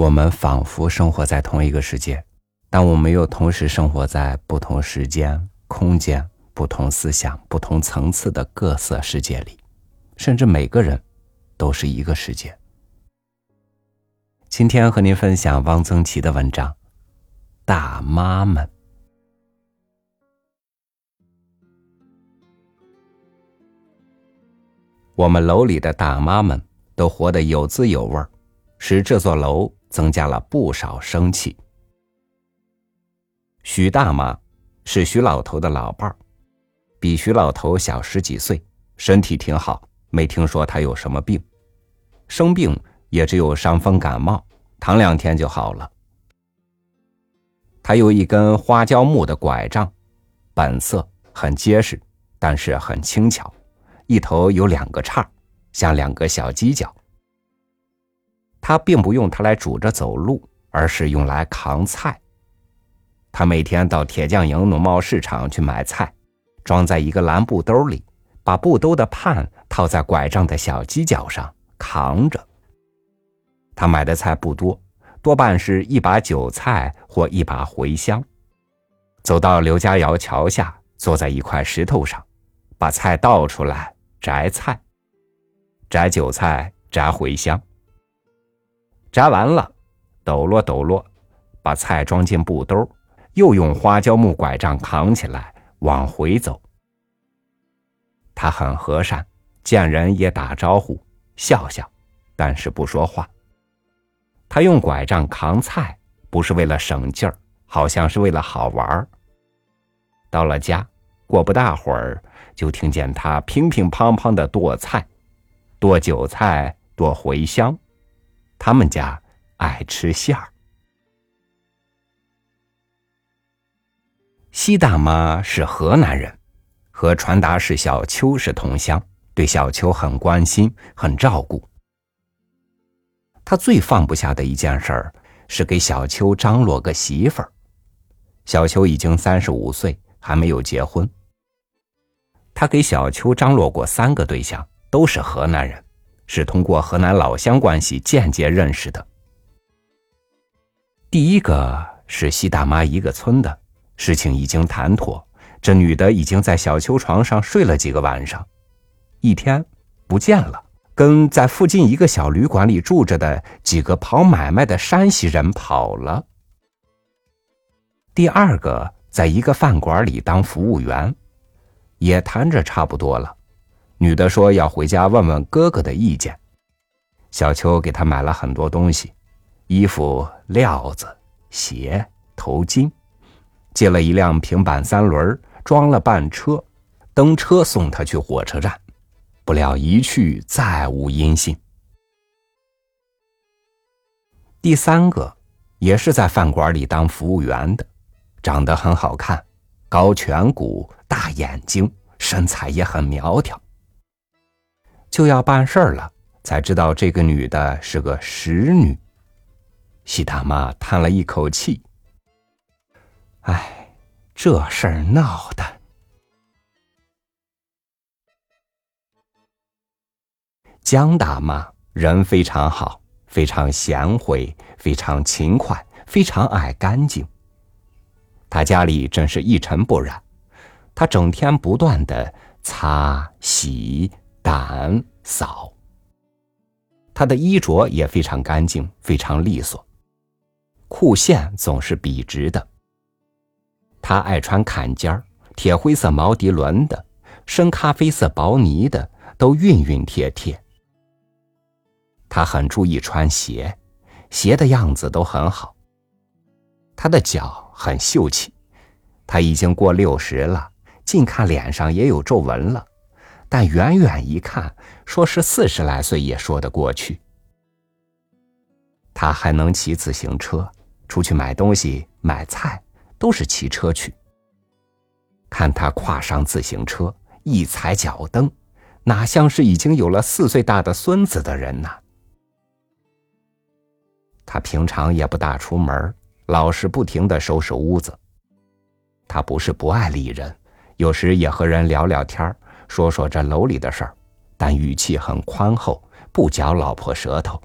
我们仿佛生活在同一个世界，但我们又同时生活在不同时间、空间、不同思想、不同层次的各色世界里，甚至每个人都是一个世界。今天和您分享汪曾祺的文章《大妈们》。我们楼里的大妈们都活得有滋有味儿，使这座楼。增加了不少生气。徐大妈是徐老头的老伴儿，比徐老头小十几岁，身体挺好，没听说他有什么病，生病也只有伤风感冒，躺两天就好了。他有一根花椒木的拐杖，本色很结实，但是很轻巧，一头有两个叉，像两个小犄角。他并不用它来拄着走路，而是用来扛菜。他每天到铁匠营农贸市场去买菜，装在一个蓝布兜里，把布兜的畔套在拐杖的小犄角上扛着。他买的菜不多，多半是一把韭菜或一把茴香。走到刘家窑桥下，坐在一块石头上，把菜倒出来摘菜，摘韭菜，摘茴香。摘完了，抖落抖落，把菜装进布兜，又用花椒木拐杖扛起来往回走。他很和善，见人也打招呼，笑笑，但是不说话。他用拐杖扛菜，不是为了省劲儿，好像是为了好玩儿。到了家，过不大会儿，就听见他乒乒乓乓的剁菜，剁韭菜，剁茴香。他们家爱吃馅儿。西大妈是河南人，和传达室小秋是同乡，对小秋很关心，很照顾。他最放不下的一件事儿是给小秋张罗个媳妇儿。小秋已经三十五岁，还没有结婚。他给小秋张罗过三个对象，都是河南人。是通过河南老乡关系间接认识的。第一个是西大妈一个村的，事情已经谈妥，这女的已经在小秋床上睡了几个晚上，一天不见了，跟在附近一个小旅馆里住着的几个跑买卖的山西人跑了。第二个在一个饭馆里当服务员，也谈着差不多了。女的说要回家问问哥哥的意见。小秋给她买了很多东西，衣服、料子、鞋、头巾，借了一辆平板三轮，装了半车，登车送她去火车站。不料一去再无音信。第三个，也是在饭馆里当服务员的，长得很好看，高颧骨、大眼睛，身材也很苗条。就要办事儿了，才知道这个女的是个使女。西大妈叹了一口气：“哎，这事儿闹的。”江大妈人非常好，非常贤惠，非常勤快，非常爱干净。她家里真是一尘不染，她整天不断的擦洗。掸扫，他的衣着也非常干净，非常利索，裤线总是笔直的。他爱穿坎肩儿，铁灰色毛涤纶的，深咖啡色薄呢的，都熨熨帖帖。他很注意穿鞋，鞋的样子都很好。他的脚很秀气，他已经过六十了，近看脸上也有皱纹了。但远远一看，说是四十来岁也说得过去。他还能骑自行车，出去买东西、买菜都是骑车去。看他跨上自行车，一踩脚蹬，哪像是已经有了四岁大的孙子的人呢？他平常也不大出门，老是不停的收拾屋子。他不是不爱理人，有时也和人聊聊天儿。说说这楼里的事儿，但语气很宽厚，不嚼老婆舌头。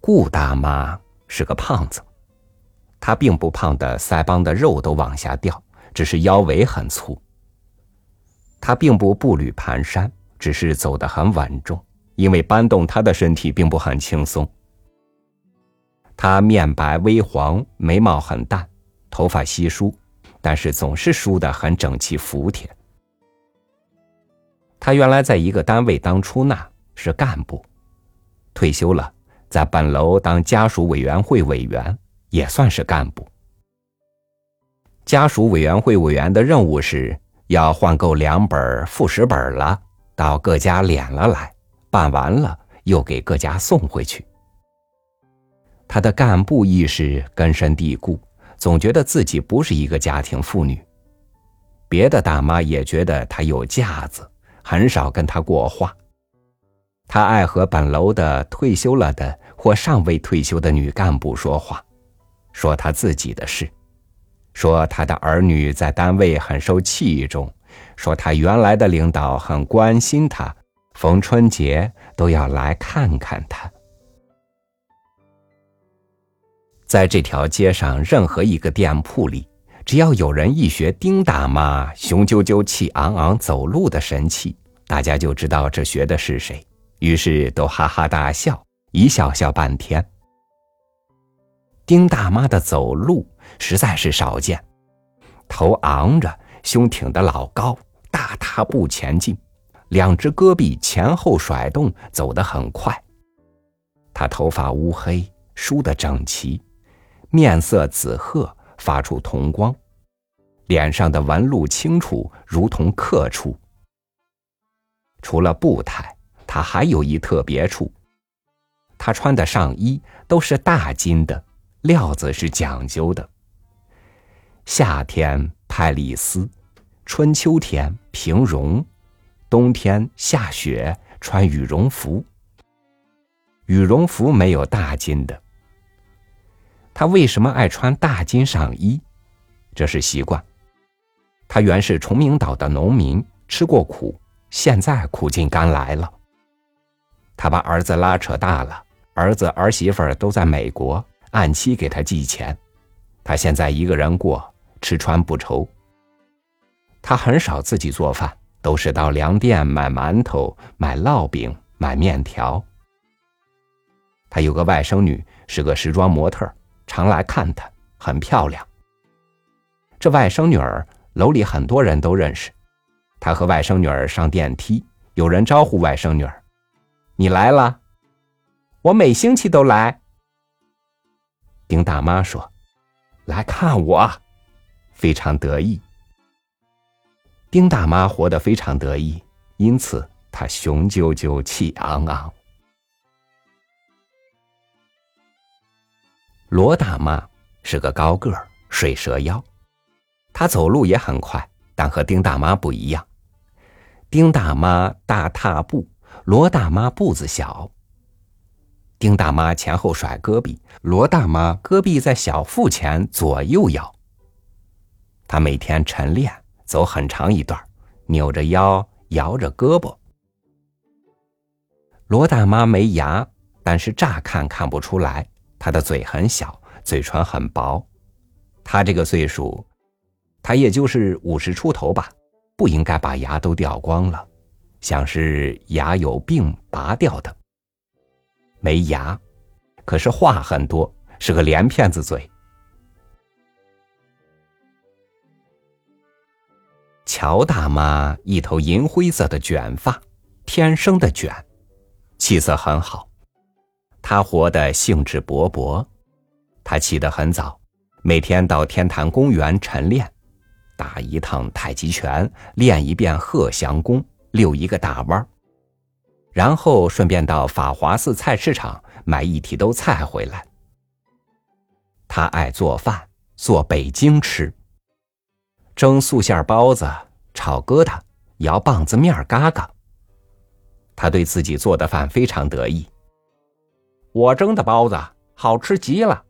顾大妈是个胖子，她并不胖的腮帮的肉都往下掉，只是腰围很粗。她并不步履蹒跚，只是走得很稳重，因为搬动她的身体并不很轻松。她面白微黄，眉毛很淡，头发稀疏，但是总是梳得很整齐服帖。他原来在一个单位当出纳，是干部，退休了。在本楼当家属委员会委员，也算是干部。家属委员会委员的任务是要换购两本、副食本了，到各家敛了来，办完了又给各家送回去。他的干部意识根深蒂固，总觉得自己不是一个家庭妇女。别的大妈也觉得她有架子，很少跟她过话。她爱和本楼的退休了的或尚未退休的女干部说话，说她自己的事，说她的儿女在单位很受器重，说她原来的领导很关心她，逢春节都要来看看她。在这条街上任何一个店铺里，只要有人一学丁大妈雄赳赳、气昂昂走路的神气，大家就知道这学的是谁。于是都哈哈大笑，一笑笑半天。丁大妈的走路实在是少见，头昂着，胸挺得老高，大踏步前进，两只胳臂前后甩动，走得很快。她头发乌黑，梳得整齐，面色紫褐，发出铜光，脸上的纹路清楚，如同刻出。除了步态。他还有一特别处，他穿的上衣都是大金的，料子是讲究的。夏天派里丝，春秋天平绒，冬天下雪穿羽绒服。羽绒服没有大金的。他为什么爱穿大金上衣？这是习惯。他原是崇明岛的农民，吃过苦，现在苦尽甘来了。他把儿子拉扯大了，儿子儿媳妇都在美国，按期给他寄钱。他现在一个人过，吃穿不愁。他很少自己做饭，都是到粮店买馒头、买烙饼、买面条。他有个外甥女，是个时装模特，常来看她，很漂亮。这外甥女儿楼里很多人都认识。她和外甥女儿上电梯，有人招呼外甥女儿。你来了，我每星期都来。丁大妈说：“来看我，非常得意。”丁大妈活得非常得意，因此她雄赳赳、气昂昂。罗大妈是个高个儿，水蛇腰，她走路也很快，但和丁大妈不一样。丁大妈大踏步。罗大妈步子小，丁大妈前后甩胳膊，罗大妈胳膊在小腹前左右摇。她每天晨练，走很长一段，扭着腰，摇着胳膊。罗大妈没牙，但是乍看看不出来。他的嘴很小，嘴唇很薄。他这个岁数，他也就是五十出头吧，不应该把牙都掉光了。像是牙有病拔掉的，没牙，可是话很多，是个连骗子嘴。乔大妈一头银灰色的卷发，天生的卷，气色很好。他活得兴致勃勃，他起得很早，每天到天坛公园晨练，打一趟太极拳，练一遍鹤翔功。溜一个大弯然后顺便到法华寺菜市场买一提兜菜回来。他爱做饭，做北京吃，蒸素馅包子，炒疙瘩，摇棒子面嘎嘎。他对自己做的饭非常得意。我蒸的包子好吃极了，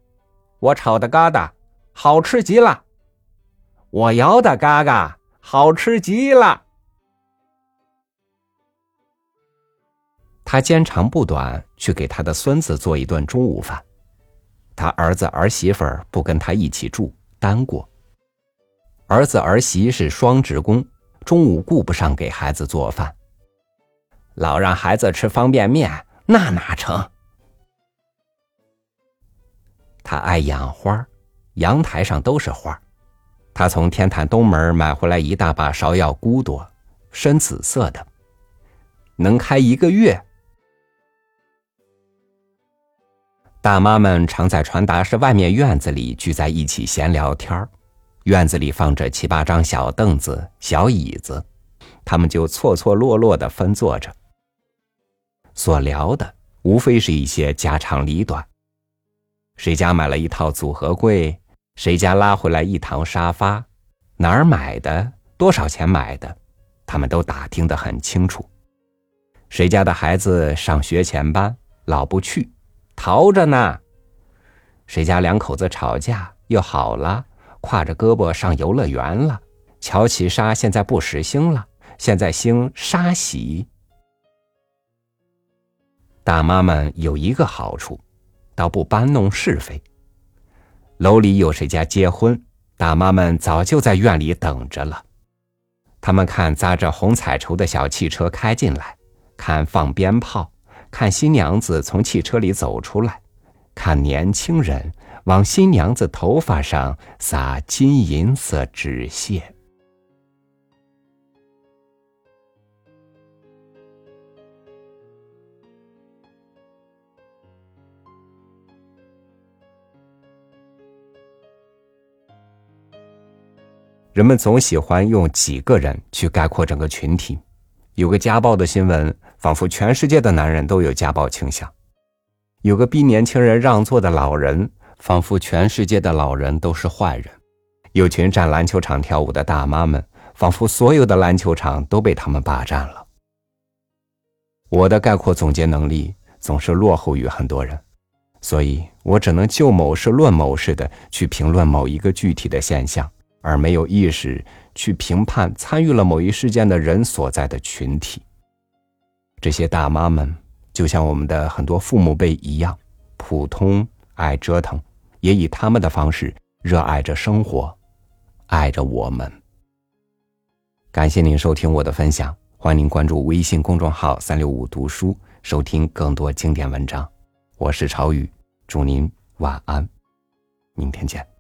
我炒的疙瘩好吃极了，我摇的嘎嘎好吃极了。他兼长不短去给他的孙子做一顿中午饭。他儿子儿媳妇儿不跟他一起住，单过。儿子儿媳是双职工，中午顾不上给孩子做饭，老让孩子吃方便面，那哪成？他爱养花，阳台上都是花。他从天坛东门买回来一大把芍药骨朵，深紫色的，能开一个月。大妈们常在传达室外面院子里聚在一起闲聊天院子里放着七八张小凳子、小椅子，他们就错错落落的分坐着。所聊的无非是一些家长里短。谁家买了一套组合柜？谁家拉回来一堂沙发？哪儿买的？多少钱买的？他们都打听得很清楚。谁家的孩子上学前班，老不去？逃着呢。谁家两口子吵架又好了，挎着胳膊上游乐园了。乔其沙现在不时兴了，现在兴沙洗。大妈们有一个好处，倒不搬弄是非。楼里有谁家结婚，大妈们早就在院里等着了。他们看扎着红彩绸的小汽车开进来，看放鞭炮。看新娘子从汽车里走出来，看年轻人往新娘子头发上撒金银色纸屑。人们总喜欢用几个人去概括整个群体。有个家暴的新闻，仿佛全世界的男人都有家暴倾向；有个逼年轻人让座的老人，仿佛全世界的老人都是坏人；有群站篮球场跳舞的大妈们，仿佛所有的篮球场都被他们霸占了。我的概括总结能力总是落后于很多人，所以我只能就某事论某事的去评论某一个具体的现象，而没有意识。去评判参与了某一事件的人所在的群体。这些大妈们就像我们的很多父母辈一样，普通爱折腾，也以他们的方式热爱着生活，爱着我们。感谢您收听我的分享，欢迎您关注微信公众号“三六五读书”，收听更多经典文章。我是朝雨，祝您晚安，明天见。